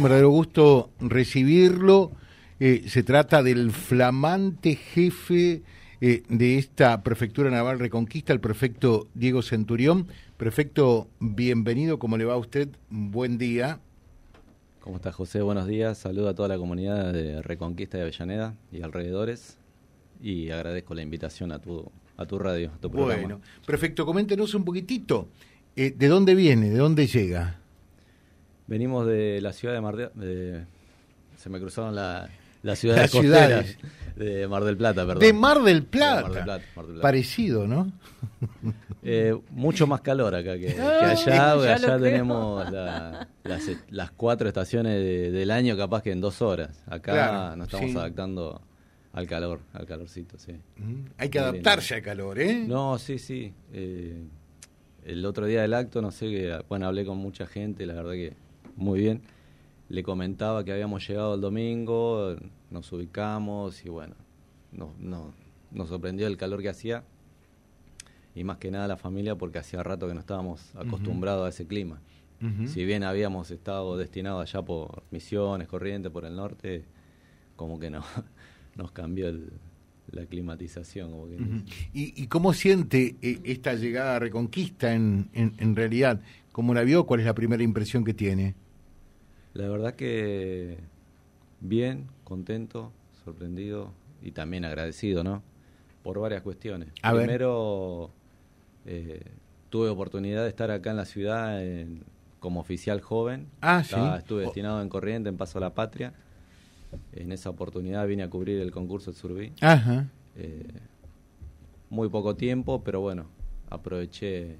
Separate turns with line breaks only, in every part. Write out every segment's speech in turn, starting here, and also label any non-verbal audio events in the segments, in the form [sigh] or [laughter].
Un verdadero gusto recibirlo. Eh, se trata del flamante jefe eh, de esta prefectura naval Reconquista, el prefecto Diego Centurión. Prefecto, bienvenido. ¿Cómo le va a usted? Buen día.
¿Cómo está José? Buenos días. Saludo a toda la comunidad de Reconquista de Avellaneda y alrededores. Y agradezco la invitación a tu, a tu radio, a tu programa.
Bueno, prefecto, coméntenos un poquitito. Eh, ¿De dónde viene? ¿De dónde llega?
Venimos de la ciudad de Mar del Se me cruzaron la, la ciudad
Las
de costeras
ciudades.
de Mar del Plata, perdón.
De Mar del
De
Plata.
Mar del Plata, Mar del Plata.
Parecido, ¿no?
Eh, mucho más calor acá que, que
Ah,
allá. porque allá tenemos la- las, las cuatro estaciones de- del año capaz que en dos horas. Acá
Claro,
nos estamos
sí.
adaptando al calor, al calorcito, sí.
Mm, Hay que adaptarse al calor, ¿eh?
No, sí, sí. Eh, el otro día del acto, no sé, que, bueno, hablé con mucha gente, la verdad que muy bien. Le comentaba que habíamos llegado el domingo, nos ubicamos y bueno, no, no- nos sorprendió el calor que hacía y más que nada la familia porque hacía rato que no estábamos acostumbrados a ese clima. Si bien habíamos estado destinados allá por Misiones, Corrientes, por el norte, como que no, [laughs] nos cambió el- la climatización. Como que
Ujú. ¿Y, y cómo siente eh, esta llegada a Reconquista en, en, en realidad? ¿Cómo la vio? ¿Cuál es la primera impresión que tiene?
La verdad que bien, contento, sorprendido y también agradecido, ¿no? Por varias cuestiones.
A.
Primero, eh, tuve oportunidad de estar acá en la ciudad en- como oficial joven.
Ah,
Estaba-
sí.
Estuve
Oh.
destinado en Corriente, en Paso a la Patria. En esa oportunidad vine a cubrir el concurso del Surbí.
Ajá.
Eh, muy poco tiempo, pero bueno, aproveché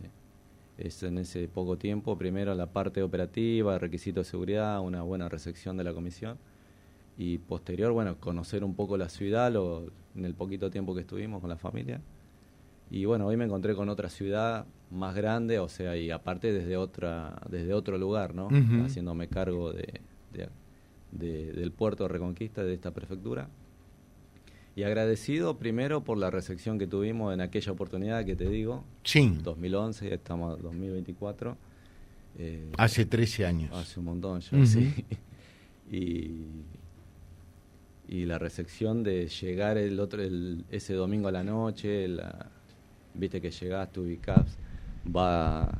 es- en ese poco tiempo, primero la parte operativa, requisitos de seguridad, una buena recepción de la comisión y posterior, bueno, conocer un poco la ciudad lo- en el poquito tiempo que estuvimos con la familia. Y bueno, hoy me encontré con otra ciudad más grande, o sea, y aparte desde otra desde otro lugar, ¿no?
Ujú.
Haciéndome cargo de, de- de- del puerto de Reconquista, de esta prefectura. Y agradecido primero por la recepción que tuvimos en aquella oportunidad que te digo,
Sí,
2011, estamos en 2024. eh,
hace 13 años.
hace un montón ya, sí. [laughs] Y, y la recepción de llegar el otro el- ese domingo a la noche, la, viste que llegás, te ubicás, va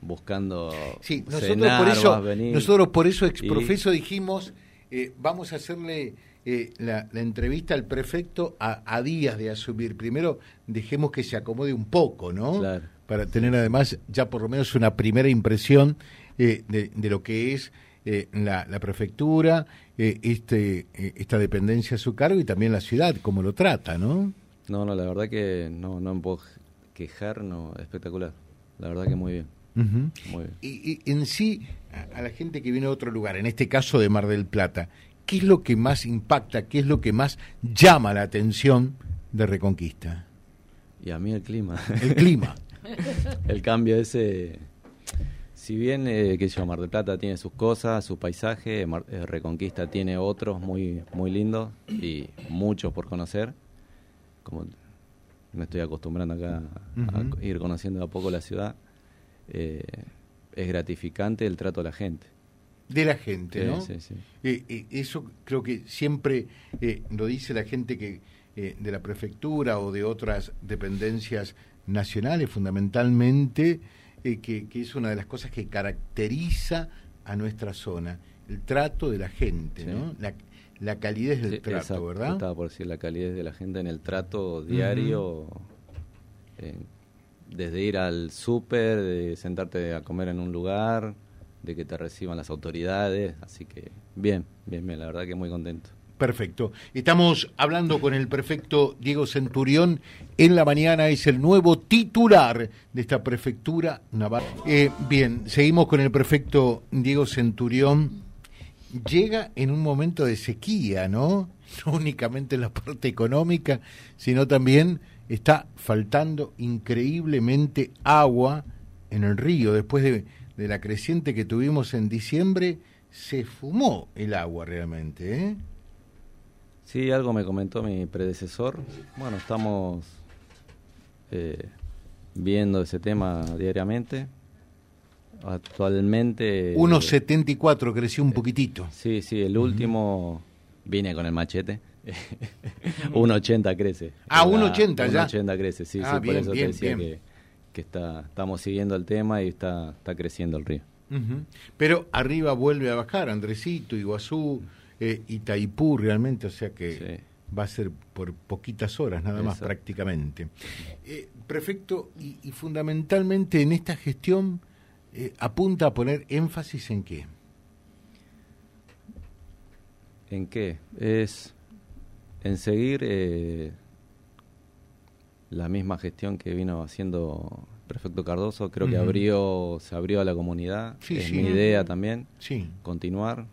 buscando
Sí, nosotros
cenar,
por eso, nosotros por eso
Y-
exprofeso dijimos, eh, vamos a hacerle eh, la, la entrevista al prefecto a, a días de asumir. Primero dejemos que se acomode un poco, ¿no?
Claro.
Para tener además ya por lo menos una primera impresión eh, de, de lo que es eh, la, la prefectura, eh, este, eh, esta dependencia a su cargo y también la ciudad, cómo lo trata, ¿no?
No, no, la verdad que no, no me puedo quejar, no, espectacular. La verdad que muy bien, muy bien.
Y, y en sí, a, a la gente que viene de otro lugar, en este caso de Mar del Plata, ¿qué es lo que más impacta, qué es lo que más llama la atención de Reconquista?
Y a mí el clima.
El clima. [laughs]
el cambio ese, si bien eh, que yo, Mar del Plata tiene sus cosas, su paisaje, Mar- eh, Reconquista tiene otros muy muy lindos y muchos por conocer. Como me estoy acostumbrando acá a ir conociendo de a poco la ciudad, eh, es gratificante el trato de la gente.
De la gente, ¿no?
sí, sí.
Eh, eh, eso creo que siempre eh, lo dice la gente que de la prefectura o de otras dependencias nacionales, fundamentalmente, que, que es una de las cosas que caracteriza a nuestra zona, el trato de la gente,
Sí.
¿no? La, la calidez del trato,
exacto.
¿verdad?
Estaba por decir la calidez de la gente en el trato diario, desde ir al súper, de sentarte a comer en un lugar, de que te reciban las autoridades, así que bien, bien, bien, la verdad que muy contento.
Perfecto. Estamos hablando con el prefecto Diego Centurión. En la mañana es el nuevo titular de esta prefectura naval. Eh, bien, seguimos con el prefecto Diego Centurión. Llega en un momento de sequía, ¿no? [laughs] No únicamente en la parte económica, sino también está faltando increíblemente agua en el río. Después de, de la creciente que tuvimos en diciembre, se fumó el agua realmente, ¿eh?
Sí, algo me comentó mi predecesor. Bueno, estamos eh, viendo ese tema diariamente. Actualmente...
1,74, creció un poquitito.
Sí, sí, el último vine con el machete. [laughs] 1,80 crece.
Ah, 1,80 ya.
1,80 crece, sí,
ah,
sí, por eso te decía que, que, está, estamos siguiendo el tema y está, está creciendo el río.
Pero arriba vuelve a bajar, Andresito, Iguazú, eh, Itaipú realmente, o sea que va a ser por poquitas horas nada más prácticamente. Eh, prefecto, y, fundamentalmente en esta gestión eh, apunta a poner énfasis en qué?
¿En qué? Es en seguir eh, la misma gestión que vino haciendo prefecto Cardoso, creo que abrió, se abrió a la comunidad, es mi idea también,
sí.
continuar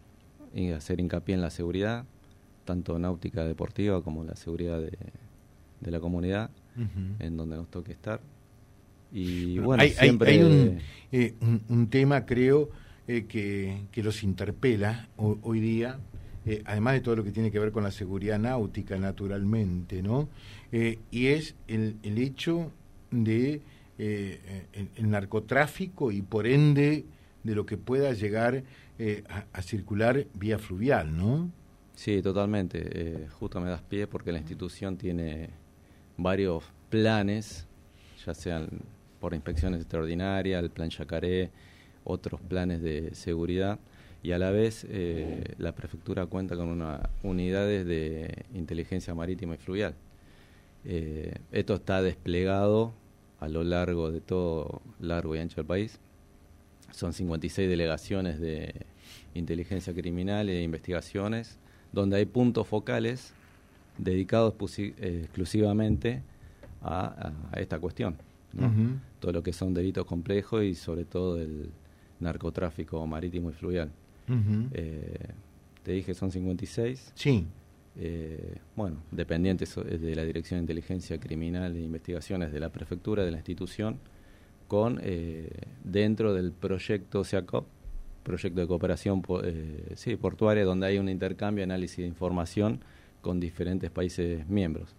y hacer hincapié en la seguridad, tanto náutica deportiva como la seguridad de, la comunidad, en donde nos toque estar. Y bueno,
hay,
siempre...
Hay, eh, un, un, tema, creo, eh, que, que, los interpela hoy día, eh, además de todo lo que tiene que ver con la seguridad náutica, naturalmente, ¿no? y es el, el hecho de eh, el, narcotráfico y por ende de lo que pueda llegar eh, a, circular vía fluvial, ¿no?
Sí, totalmente. Eh, justo me das pie porque la institución tiene varios planes, ya sean por inspecciones extraordinarias, el plan Yacaré, otros planes de seguridad y a la vez la prefectura cuenta con una unidades de inteligencia marítima y fluvial. esto está desplegado a lo largo de todo largo y ancho del país. Son 56 delegaciones de inteligencia criminal e investigaciones, donde hay puntos focales dedicados eh, exclusivamente a, esta cuestión. Todo lo que son delitos complejos y sobre todo el narcotráfico marítimo y fluvial. Eh, te dije son 56.
Sí.
Eh, bueno, dependientes de la Dirección de Inteligencia Criminal e Investigaciones de la Prefectura, de la institución, con eh, dentro del proyecto SEACOP, proyecto de cooperación eh, sí, portuaria, donde hay un intercambio, análisis de información con diferentes países miembros.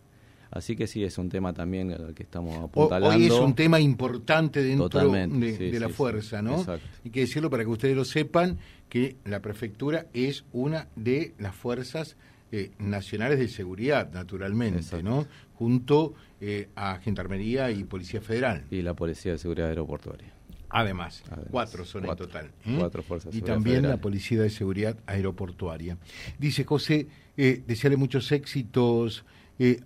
Así que sí, es un tema también al que estamos apuntalando.
Hoy es un tema importante dentro de, la fuerza, ¿no? Hay que decirlo para que ustedes lo sepan, que la prefectura es una de las fuerzas eh, nacionales de seguridad, naturalmente, ¿no? Junto eh, a Gendarmería y Policía Federal.
Y la Policía de Seguridad Aeroportuaria.
Además, cuatro son en total.
¿eh? Cuatro fuerzas.
Y también la Policía de Seguridad Aeroportuaria. Dice José, desearle muchos éxitos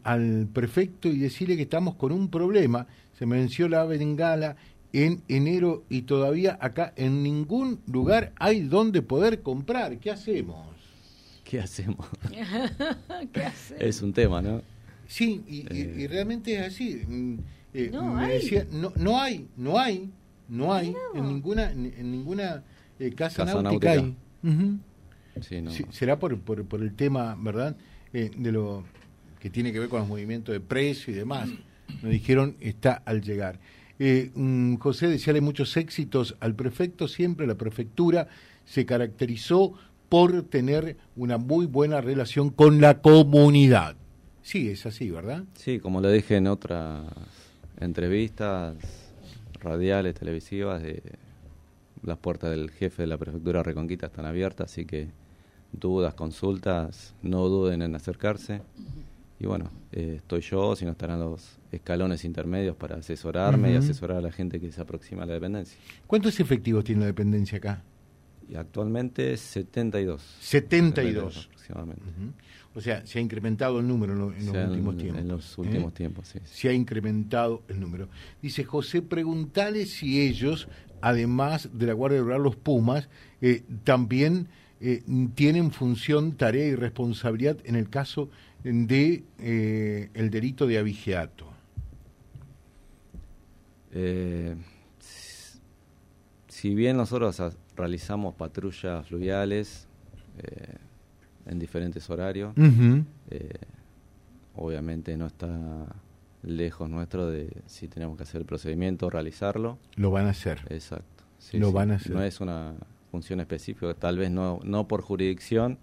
al prefecto y decirle que estamos con un problema. Se mencionó la bengala en enero y todavía acá en ningún lugar hay donde poder comprar. ¿Qué hacemos?
¿qué hacemos? [laughs] Es un tema, ¿no?
Sí, y, eh. realmente es así. Mm, eh, no, me hay. Decía, no, no hay, no hay, no hay, en ninguna, en ninguna eh, casa, náutica, hay. sí, no. será por, por, por, el tema, ¿verdad? de lo que tiene que ver con los movimientos de precio y demás. Nos dijeron, está al llegar. Mm, José, desearle muchos éxitos al prefecto. Siempre la prefectura se caracterizó por tener una muy buena relación con la comunidad. Sí, es así, ¿verdad?
Sí, como lo dije en otras entrevistas radiales, televisivas, de las puertas del jefe de la prefectura Reconquista están abiertas, así que dudas, consultas, no duden en acercarse. Y bueno, eh, estoy yo, si no estarán los escalones intermedios para asesorarme y asesorar a la gente que se aproxima a la dependencia.
¿Cuántos efectivos tiene la dependencia acá?
Y actualmente 72.
72. aproximadamente. O sea, se ha incrementado el número en, los últimos tiempos.
En los últimos ¿eh? tiempos, sí.
Se ha incrementado el número. Dice José, preguntale si ellos, además de la Guardia Rural, los Pumas, eh, también tienen función, tarea y responsabilidad en el caso de el delito de abigeato.
si bien nosotros realizamos patrullas fluviales eh, en diferentes horarios. Eh, obviamente no está lejos nuestro de si tenemos que hacer el procedimiento, realizarlo.
Lo van a hacer.
Exacto.
Lo van a hacer.
No es una función específica, tal vez no, no por jurisdicción,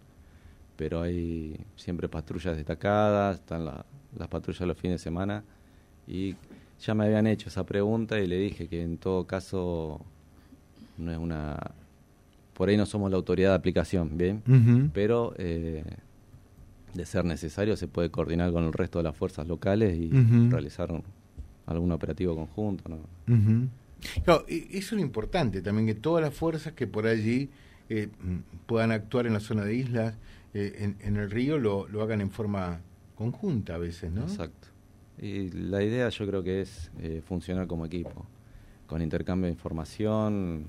pero hay siempre patrullas destacadas, están las patrullas los fines de semana y ya me habían hecho esa pregunta y le dije que en todo caso no es una por ahí no somos la autoridad de aplicación, ¿bien? Pero eh, de ser necesario se puede coordinar con el resto de las fuerzas locales y realizar algún operativo conjunto, ¿no?
Claro, eso es lo importante también, que todas las fuerzas que por allí eh, puedan actuar en la zona de islas, eh, en, el río, lo, lo, hagan en forma conjunta a veces, ¿no?
Exacto. Y la idea yo creo que es funcionar como equipo, con intercambio de información,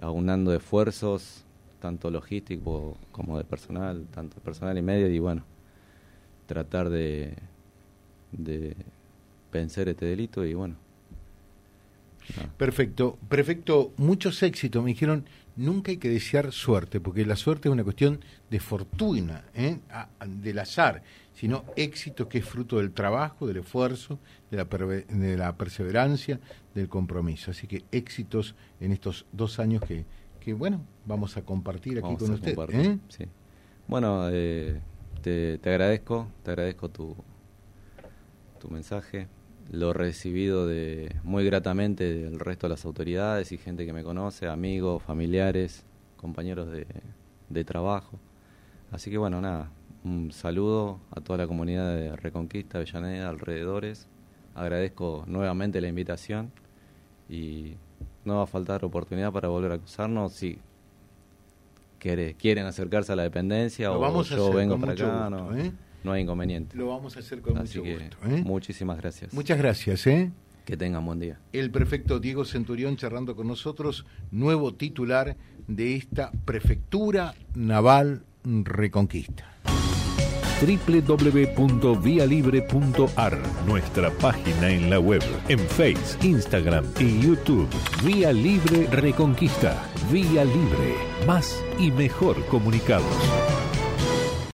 aunando esfuerzos, tanto logísticos como de personal, tanto personal y medio, y bueno, tratar de, de vencer este delito y bueno.
Perfecto, perfecto, muchos éxitos. Me dijeron, nunca hay que desear suerte, porque la suerte es una cuestión de fortuna, ¿eh? del azar, sino éxito que es fruto del trabajo, del esfuerzo, de la, de la perseverancia, del compromiso. Así que éxitos en estos dos años que, que bueno, vamos a compartir aquí con usted. ¿eh?
Sí. Bueno, eh, te, te, agradezco, te agradezco tu, tu mensaje. Lo recibido de, muy gratamente del resto de las autoridades y gente que me conoce, amigos, familiares, compañeros de, de trabajo. Así que bueno, nada, un saludo a toda la comunidad de Reconquista, Avellaneda, alrededores. Agradezco nuevamente la invitación y no va a faltar oportunidad para volver a acusarnos si quieren acercarse a la dependencia o yo vengo para acá, ¿eh? No, hay inconveniente.
Lo vamos a hacer con mucho gusto. ¿eh?
Muchísimas gracias.
Muchas gracias. ¿eh?
Que tengan buen día.
El prefecto Diego Centurión charlando con nosotros, nuevo titular de esta prefectura naval Reconquista
www.vialibre.ar, nuestra página en la web, en Face, Instagram y YouTube. Vía Libre Reconquista. Vía Libre. Más y mejor comunicados.